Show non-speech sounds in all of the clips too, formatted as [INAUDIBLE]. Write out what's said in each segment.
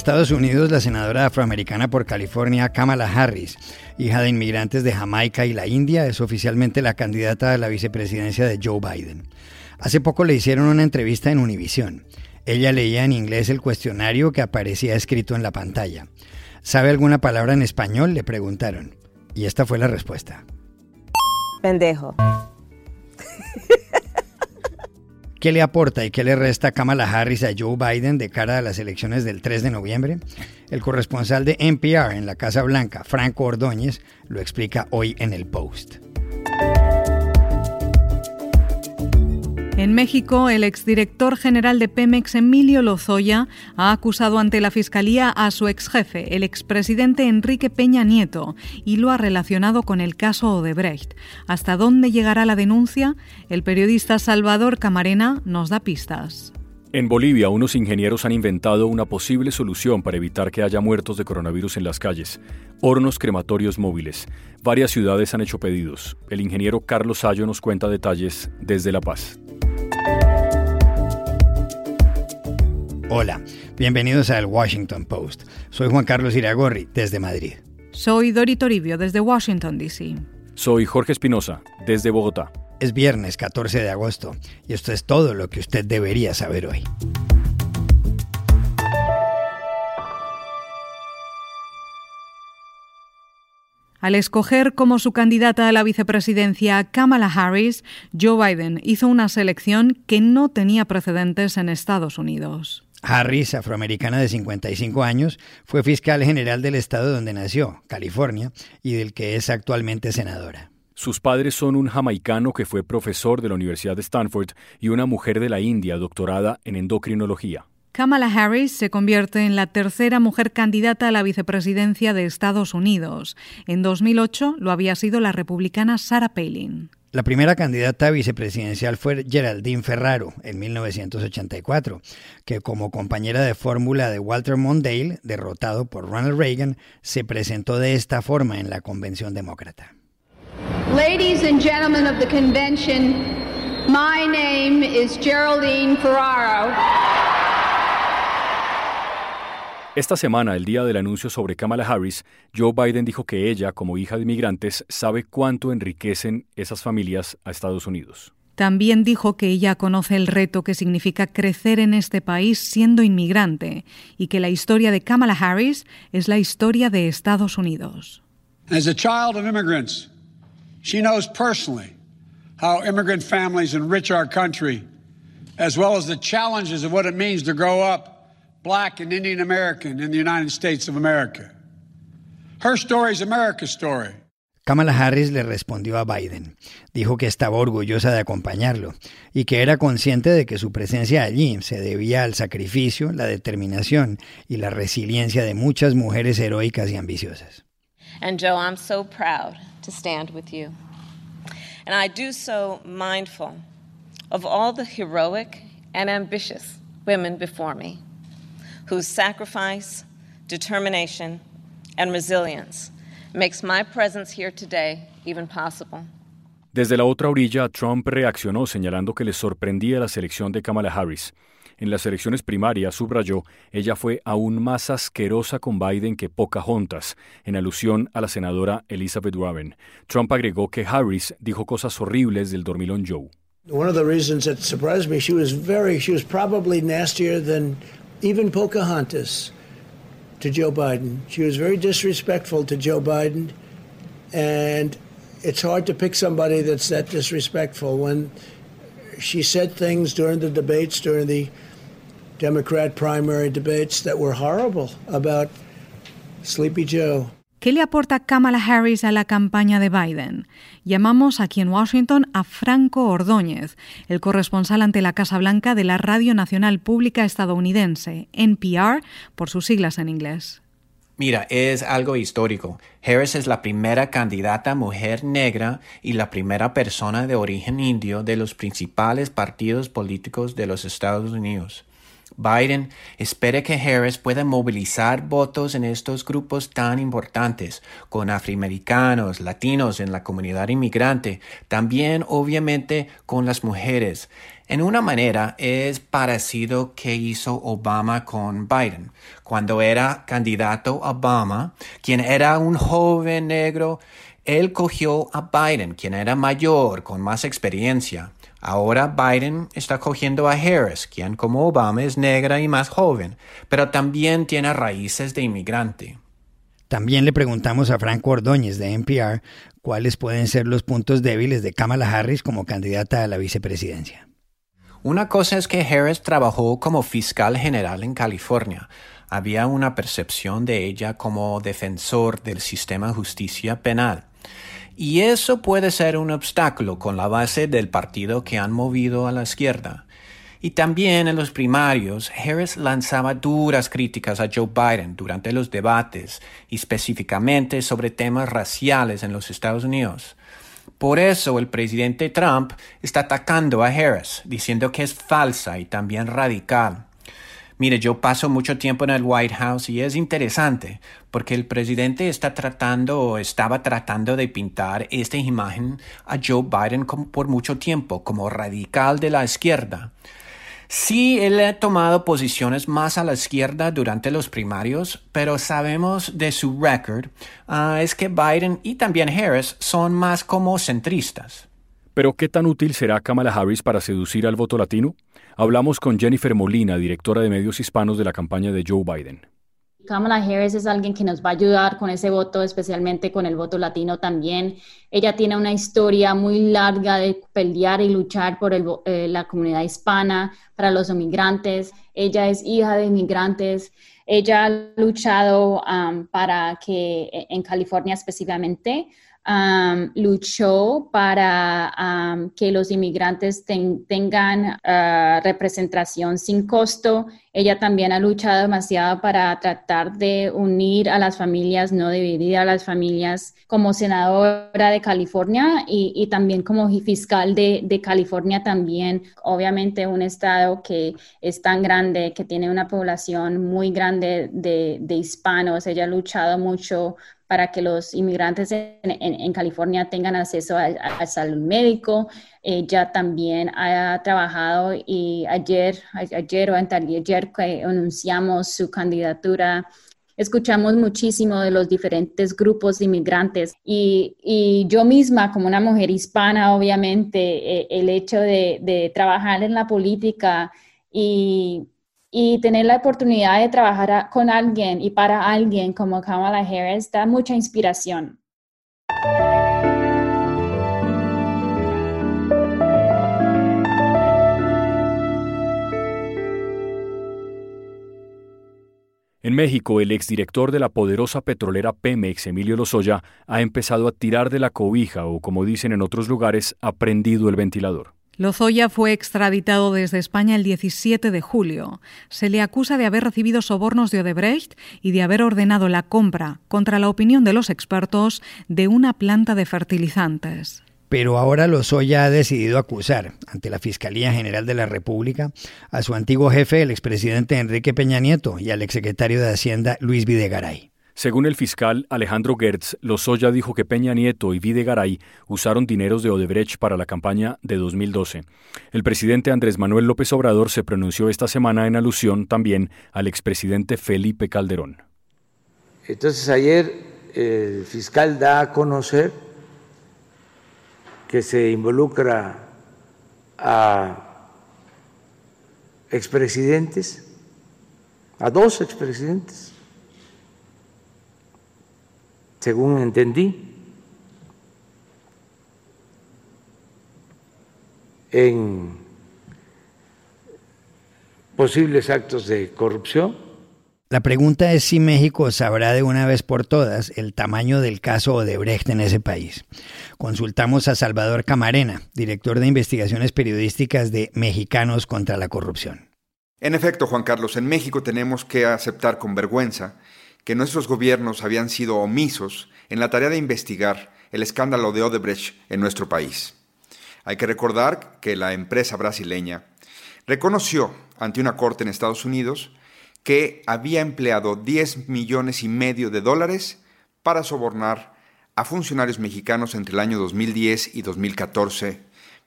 Estados Unidos, la senadora afroamericana por California, Kamala Harris, hija de inmigrantes de Jamaica y la India, es oficialmente la candidata a la vicepresidencia de Joe Biden. Hace poco le hicieron una entrevista en Univision. Ella leía en inglés el cuestionario que aparecía escrito en la pantalla. ¿Sabe alguna palabra en español? le preguntaron. Y esta fue la respuesta. Pendejo. [LAUGHS] ¿Qué le aporta y qué le resta Kamala Harris a Joe Biden de cara a las elecciones del 3 de noviembre? El corresponsal de NPR en la Casa Blanca, Franco Ordóñez, lo explica hoy en el Post. En México, el exdirector general de Pemex, Emilio Lozoya, ha acusado ante la Fiscalía a su exjefe, el expresidente Enrique Peña Nieto, y lo ha relacionado con el caso Odebrecht. ¿Hasta dónde llegará la denuncia? El periodista Salvador Camarena nos da pistas. En Bolivia, unos ingenieros han inventado una posible solución para evitar que haya muertos de coronavirus en las calles. Hornos crematorios móviles. Varias ciudades han hecho pedidos. El ingeniero Carlos Sayo nos cuenta detalles desde La Paz. Hola, bienvenidos a El Washington Post. Soy Juan Carlos Iragorri, desde Madrid. Soy Dori Toribio, desde Washington, D.C. Soy Jorge Espinosa, desde Bogotá. Es viernes 14 de agosto y esto es todo lo que usted debería saber hoy. Al escoger como su candidata a la vicepresidencia a Kamala Harris, Joe Biden hizo una selección que no tenía precedentes en Estados Unidos. Harris, afroamericana de 55 años, fue fiscal general del estado donde nació, California, y del que es actualmente senadora. Sus padres son un jamaicano que fue profesor de la Universidad de Stanford y una mujer de la India doctorada en endocrinología. Kamala Harris se convierte en la tercera mujer candidata a la vicepresidencia de Estados Unidos. En 2008 lo había sido la republicana Sarah Palin. La primera candidata vicepresidencial fue Geraldine Ferraro en 1984, que como compañera de fórmula de Walter Mondale, derrotado por Ronald Reagan, se presentó de esta forma en la convención demócrata. Ladies and gentlemen of the convention, my name is Geraldine Ferraro. Esta semana, el día del anuncio sobre Kamala Harris, Joe Biden dijo que ella, como hija de inmigrantes, sabe cuánto enriquecen esas familias a Estados Unidos. También dijo que ella conoce el reto que significa crecer en este país siendo inmigrante y que la historia de Kamala Harris es la historia de Estados Unidos. As a child of immigrants, she knows personally how immigrant families enrich our country, as well as the challenges of what it means to grow up black and Indian American in the United States of America. Her story is America's story. Kamala Harris le respondió a Biden. Dijo que estaba orgullosa de acompañarlo y que era consciente de que su presencia allí se debía al sacrificio, la determinación y la resiliencia de muchas mujeres heroicas y ambiciosas. And Joe, I'm so proud to stand with you. And I do so mindful of all the heroic and ambitious women before me whose sacrifice, determination, and resilience makes my presence here today even possible. Desde la otra orilla, Trump reaccionó señalando que le sorprendía la selección de Kamala Harris. En las elecciones primarias, subrayó, ella fue aún más asquerosa con Biden que Pocahontas, en alusión a la senadora Elizabeth Warren. Trump agregó que Harris dijo cosas horribles del dormilón Joe. One of the reasons that surprised me, she was very, she was probably nastier than even Pocahontas to Joe Biden. She was very disrespectful to Joe Biden, and it's hard to pick somebody that's that disrespectful. When she said things during the debates, during the Democrat primary debates, that were horrible about Sleepy Joe. ¿Qué le aporta Kamala Harris a la campaña de Biden? Llamamos aquí en Washington a Franco Ordóñez, el corresponsal ante la Casa Blanca de la Radio Nacional Pública Estadounidense, NPR, por sus siglas en inglés. Mira, es algo histórico. Harris es la primera candidata mujer negra y la primera persona de origen indio de los principales partidos políticos de los Estados Unidos. Biden espera que Harris pueda movilizar votos en estos grupos tan importantes, con afroamericanos, latinos en la comunidad inmigrante, también obviamente con las mujeres. En una manera es parecido que hizo Obama con Biden. Cuando era candidato Obama, quien era un joven negro, él cogió a Biden, quien era mayor, con más experiencia. Ahora Biden está cogiendo a Harris, quien como Obama es negra y más joven, pero también tiene raíces de inmigrante. También le preguntamos a Franco Ordóñez de NPR cuáles pueden ser los puntos débiles de Kamala Harris como candidata a la vicepresidencia. Una cosa es que Harris trabajó como fiscal general en California. Había una percepción de ella como defensor del sistema de justicia penal. Y eso puede ser un obstáculo con la base del partido que han movido a la izquierda. Y también en los primarios, Harris lanzaba duras críticas a Joe Biden durante los debates, específicamente sobre temas raciales en los Estados Unidos. Por eso el presidente Trump está atacando a Harris, diciendo que es falsa y también radical. Mire, yo paso mucho tiempo en el White House y es interesante porque el presidente está tratando o estaba tratando de pintar esta imagen a Joe Biden por mucho tiempo como radical de la izquierda. Sí, él ha tomado posiciones más a la izquierda durante los primarios, pero sabemos de su record ah, es que Biden y también Harris son más como centristas. Pero ¿qué tan útil será Kamala Harris para seducir al voto latino? Hablamos con Jennifer Molina, directora de medios hispanos de la campaña de Joe Biden. Kamala Harris es alguien que nos va a ayudar con ese voto, especialmente con el voto latino también. Ella tiene una historia muy larga de pelear y luchar por eh, la comunidad hispana, para los inmigrantes. Ella es hija de inmigrantes. Ella ha luchado para que en California específicamente luchó para que los inmigrantes tengan ah, representación sin costo. Ella también ha luchado demasiado para tratar de unir a las familias, no dividir a las familias como senadora de California y, también como fiscal de, California también. Obviamente un estado que es tan grande, que tiene una población muy grande de, de hispanos. Ella ha luchado mucho para que los inmigrantes en, California tengan acceso a, salud médico. Ella también ha trabajado y ayer, ayer o ayer que anunciamos su candidatura escuchamos muchísimo de los diferentes grupos de inmigrantes y, yo misma como una mujer hispana, obviamente, eh, el hecho de, de, trabajar en la política y y tener la oportunidad de trabajar con alguien y para alguien como Kamala Harris da mucha inspiración. En México, el exdirector de la poderosa petrolera Pemex, Emilio Lozoya, ha empezado a tirar de la cobija o, como dicen en otros lugares, ha prendido el ventilador. Lozoya fue extraditado desde España el 17 de julio. Se le acusa de haber recibido sobornos de Odebrecht y de haber ordenado la compra, contra la opinión de los expertos, de una planta de fertilizantes. Pero ahora Lozoya ha decidido acusar ante la Fiscalía General de la República a su antiguo jefe, el expresidente Enrique Peña Nieto, y al exsecretario de Hacienda, Luis Videgaray. Según el fiscal Alejandro Gertz, Lozoya dijo que Peña Nieto y Videgaray usaron dineros de Odebrecht para la campaña de 2012. El presidente Andrés Manuel López Obrador se pronunció esta semana en alusión también al expresidente Felipe Calderón. Entonces ayer el fiscal da a conocer que se involucra a expresidentes, a dos expresidentes según entendí, en posibles actos de corrupción. La pregunta es si México sabrá de una vez por todas el tamaño del caso Odebrecht en ese país. Consultamos a Salvador Camarena, director de investigaciones periodísticas de Mexicanos contra la Corrupción. En efecto, Juan Carlos, en México tenemos que aceptar con vergüenza que nuestros gobiernos habían sido omisos en la tarea de investigar el escándalo de Odebrecht en nuestro país. Hay que recordar que la empresa brasileña reconoció ante una corte en Estados Unidos que había empleado 10 millones y medio de dólares para sobornar a funcionarios mexicanos entre el año 2010 y 2014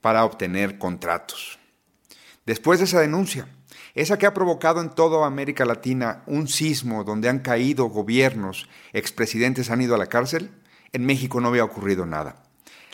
para obtener contratos. Después de esa denuncia, esa que ha provocado en toda América Latina un sismo donde han caído gobiernos, expresidentes han ido a la cárcel, en México no había ocurrido nada.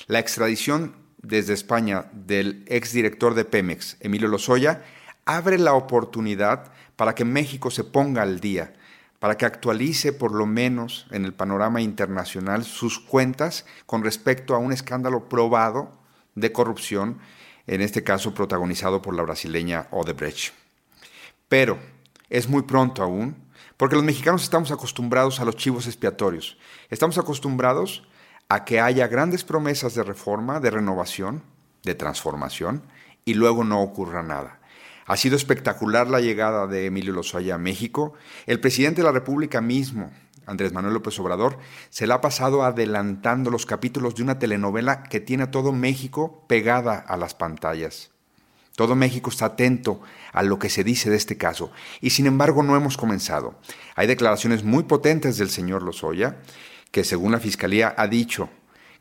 La extradición desde España del exdirector de Pemex, Emilio Lozoya, abre la oportunidad para que México se ponga al día, para que actualice por lo menos en el panorama internacional sus cuentas con respecto a un escándalo probado de corrupción, en este caso protagonizado por la brasileña Odebrecht. Pero es muy pronto aún, porque los mexicanos estamos acostumbrados a los chivos expiatorios. Estamos acostumbrados a que haya grandes promesas de reforma, de renovación, de transformación, y luego no ocurra nada. Ha sido espectacular la llegada de Emilio Lozoya a México. El presidente de la República mismo, Andrés Manuel López Obrador, se le ha pasado adelantando los capítulos de una telenovela que tiene a todo México pegada a las pantallas. Todo México está atento a lo que se dice de este caso y sin embargo no hemos comenzado. Hay declaraciones muy potentes del señor Lozoya que según la Fiscalía ha dicho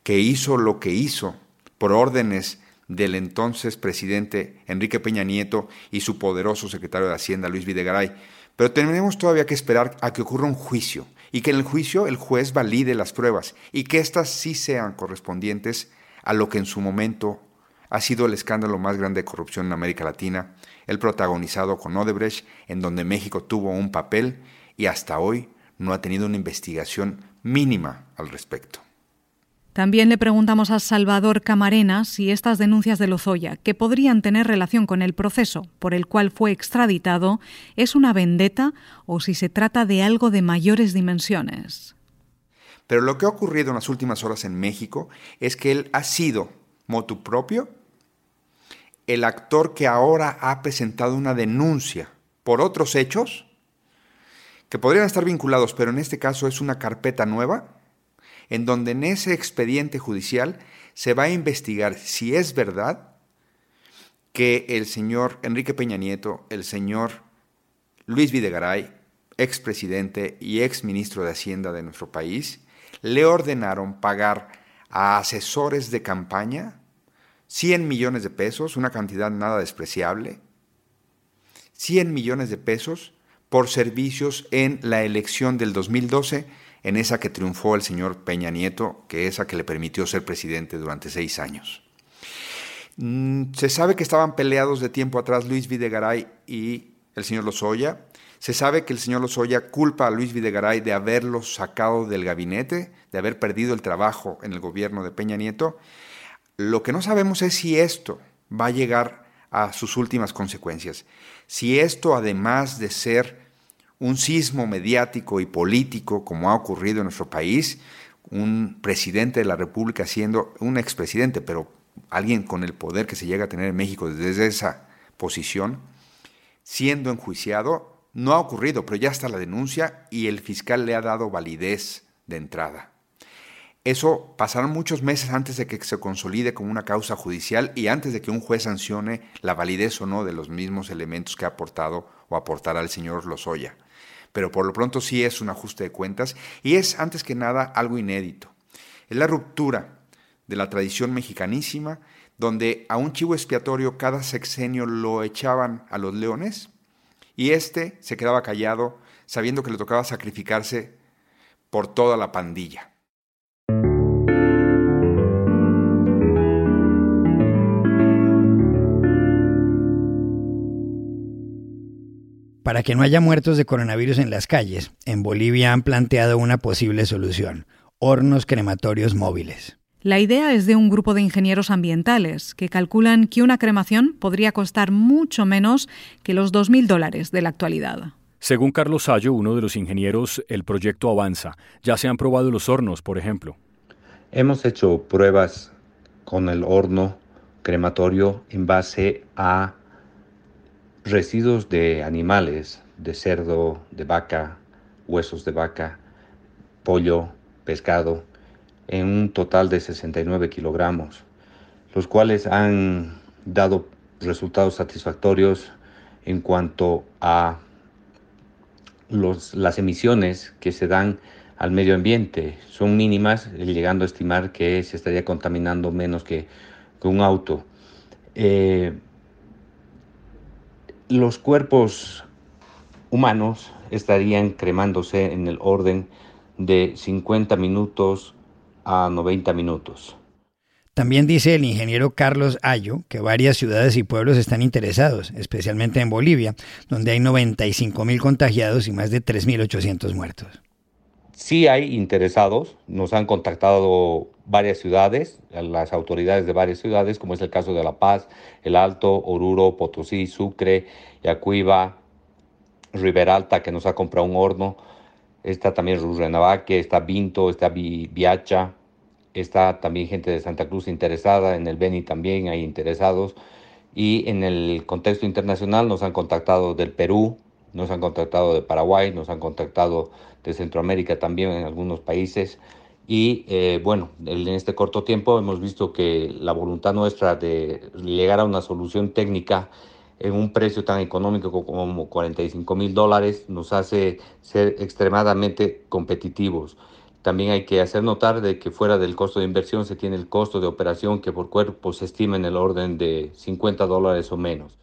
que hizo lo que hizo por órdenes del entonces presidente Enrique Peña Nieto y su poderoso secretario de Hacienda Luis Videgaray. Pero tenemos todavía que esperar a que ocurra un juicio y que en el juicio el juez valide las pruebas y que éstas sí sean correspondientes a lo que en su momento ha sido el escándalo más grande de corrupción en América Latina, el protagonizado con Odebrecht, en donde México tuvo un papel y hasta hoy no ha tenido una investigación mínima al respecto. También le preguntamos a Salvador Camarena si estas denuncias de Lozoya, que podrían tener relación con el proceso por el cual fue extraditado, es una vendetta o si se trata de algo de mayores dimensiones. Pero lo que ha ocurrido en las últimas horas en México es que él ha sido motu propio, el actor que ahora ha presentado una denuncia por otros hechos que podrían estar vinculados, pero en este caso es una carpeta nueva, en donde en ese expediente judicial se va a investigar si es verdad que el señor Enrique Peña Nieto, el señor Luis Videgaray, expresidente y exministro de Hacienda de nuestro país, le ordenaron pagar a asesores de campaña 100 millones de pesos, una cantidad nada despreciable, 100 millones de pesos por servicios en la elección del 2012, en esa que triunfó el señor Peña Nieto, que esa que le permitió ser presidente durante seis años. Mm, se sabe que estaban peleados de tiempo atrás Luis Videgaray y el señor Lozoya. Se sabe que el señor Lozoya culpa a Luis Videgaray de haberlo sacado del gabinete, de haber perdido el trabajo en el gobierno de Peña Nieto. Lo que no sabemos es si esto va a llegar a sus últimas consecuencias. Si esto, además de ser un sismo mediático y político, como ha ocurrido en nuestro país, un presidente de la República siendo un expresidente, pero alguien con el poder que se llega a tener en México desde esa posición, siendo enjuiciado, no ha ocurrido, pero ya está la denuncia y el fiscal le ha dado validez de entrada. Eso pasará muchos meses antes de que se consolide como una causa judicial y antes de que un juez sancione la validez o no de los mismos elementos que ha aportado o aportará el señor Lozoya. Pero por lo pronto sí es un ajuste de cuentas y es antes que nada algo inédito. Es la ruptura de la tradición mexicanísima donde a un chivo expiatorio cada sexenio lo echaban a los leones y este se quedaba callado sabiendo que le tocaba sacrificarse por toda la pandilla. Para que no haya muertos de coronavirus en las calles, en Bolivia han planteado una posible solución, hornos crematorios móviles. La idea es de un grupo de ingenieros ambientales que calculan que una cremación podría costar mucho menos que los 2.000 dólares de la actualidad. Según Carlos Sayo, uno de los ingenieros, el proyecto avanza. Ya se han probado los hornos, por ejemplo. Hemos hecho pruebas con el horno crematorio en base a residuos de animales, de cerdo, de vaca, huesos de vaca, pollo, pescado, en un total de 69 kilogramos, los cuales han dado resultados satisfactorios en cuanto a los, las emisiones que se dan al medio ambiente. Son mínimas, llegando a estimar que se estaría contaminando menos que, un auto. Eh, los cuerpos humanos estarían cremándose en el orden de 50 minutos a 90 minutos. También dice el ingeniero Carlos Ayo que varias ciudades y pueblos están interesados, especialmente en Bolivia, donde hay 95 mil contagiados y más de 3.800 muertos. Sí hay interesados, nos han contactado varias ciudades, las autoridades de varias ciudades, como es el caso de La Paz, El Alto, Oruro, Potosí, Sucre, Yacuiba, Riberalta, que nos ha comprado un horno, está también Rurrenabaque, está Vinto, está Viacha, está también gente de Santa Cruz interesada, en el Beni también hay interesados. Y en el contexto internacional nos han contactado del Perú, nos han contactado de Paraguay, nos han contactado de Centroamérica también en algunos países. Y eh, bueno, en este corto tiempo hemos visto que la voluntad nuestra de llegar a una solución técnica en un precio tan económico como 45 mil dólares nos hace ser extremadamente competitivos. También hay que hacer notar de que fuera del costo de inversión se tiene el costo de operación que por cuerpo se estima en el orden de 50 dólares o menos.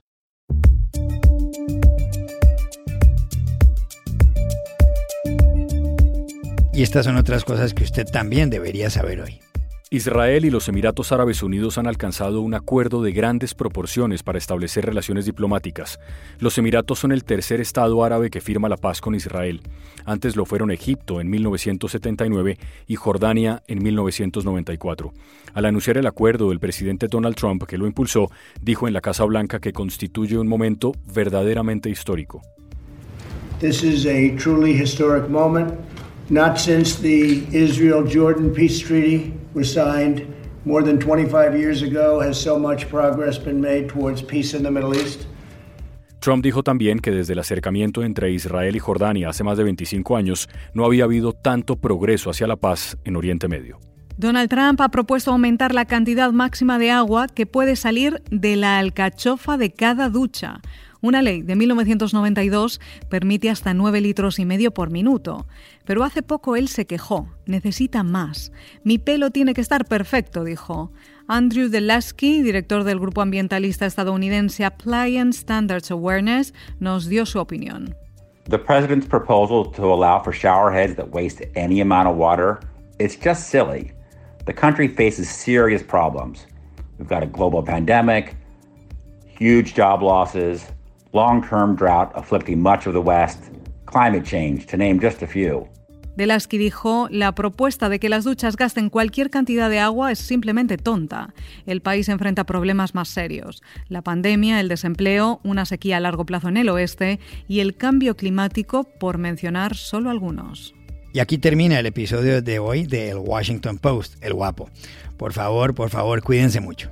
Y estas son otras cosas que usted también debería saber hoy. Israel y los Emiratos Árabes Unidos han alcanzado un acuerdo de grandes proporciones para establecer relaciones diplomáticas. Los Emiratos son el tercer Estado árabe que firma la paz con Israel. Antes lo fueron Egipto en 1979 y Jordania en 1994. Al anunciar el acuerdo, el presidente Donald Trump, que lo impulsó, dijo en la Casa Blanca que constituye un momento verdaderamente histórico. This is a truly historic moment. Not since the Israel-Jordan peace treaty was signed more than 25 years ago has so much progress been made towards peace in the Middle East. Trump dijo también que desde el acercamiento entre Israel y Jordania hace más de 25 años no había habido tanto progreso hacia la paz en Oriente Medio. Donald Trump ha propuesto aumentar la cantidad máxima de agua que puede salir de la alcachofa de cada ducha. Una ley de 1992 permite hasta 9 litros y medio por minuto. Pero hace poco él se quejó. Necesita más. Mi pelo tiene que estar perfecto, dijo. Andrew Delasky, director del grupo ambientalista estadounidense Appliance Standards Awareness, nos dio su opinión. The president's proposal to allow for shower heads that waste any amount of water, it's just silly. The country faces serious problems. We've got a global pandemic, huge job losses, long-term drought afflicting much of the West, climate change, to name just a few. Delasky dijo, la propuesta de que las duchas gasten cualquier cantidad de agua es simplemente tonta. El país enfrenta problemas más serios. La pandemia, el desempleo, una sequía a largo plazo en el oeste y el cambio climático, por mencionar solo algunos. Y aquí termina el episodio de hoy de El Washington Post, El Guapo. Por favor, por favor, cuídense mucho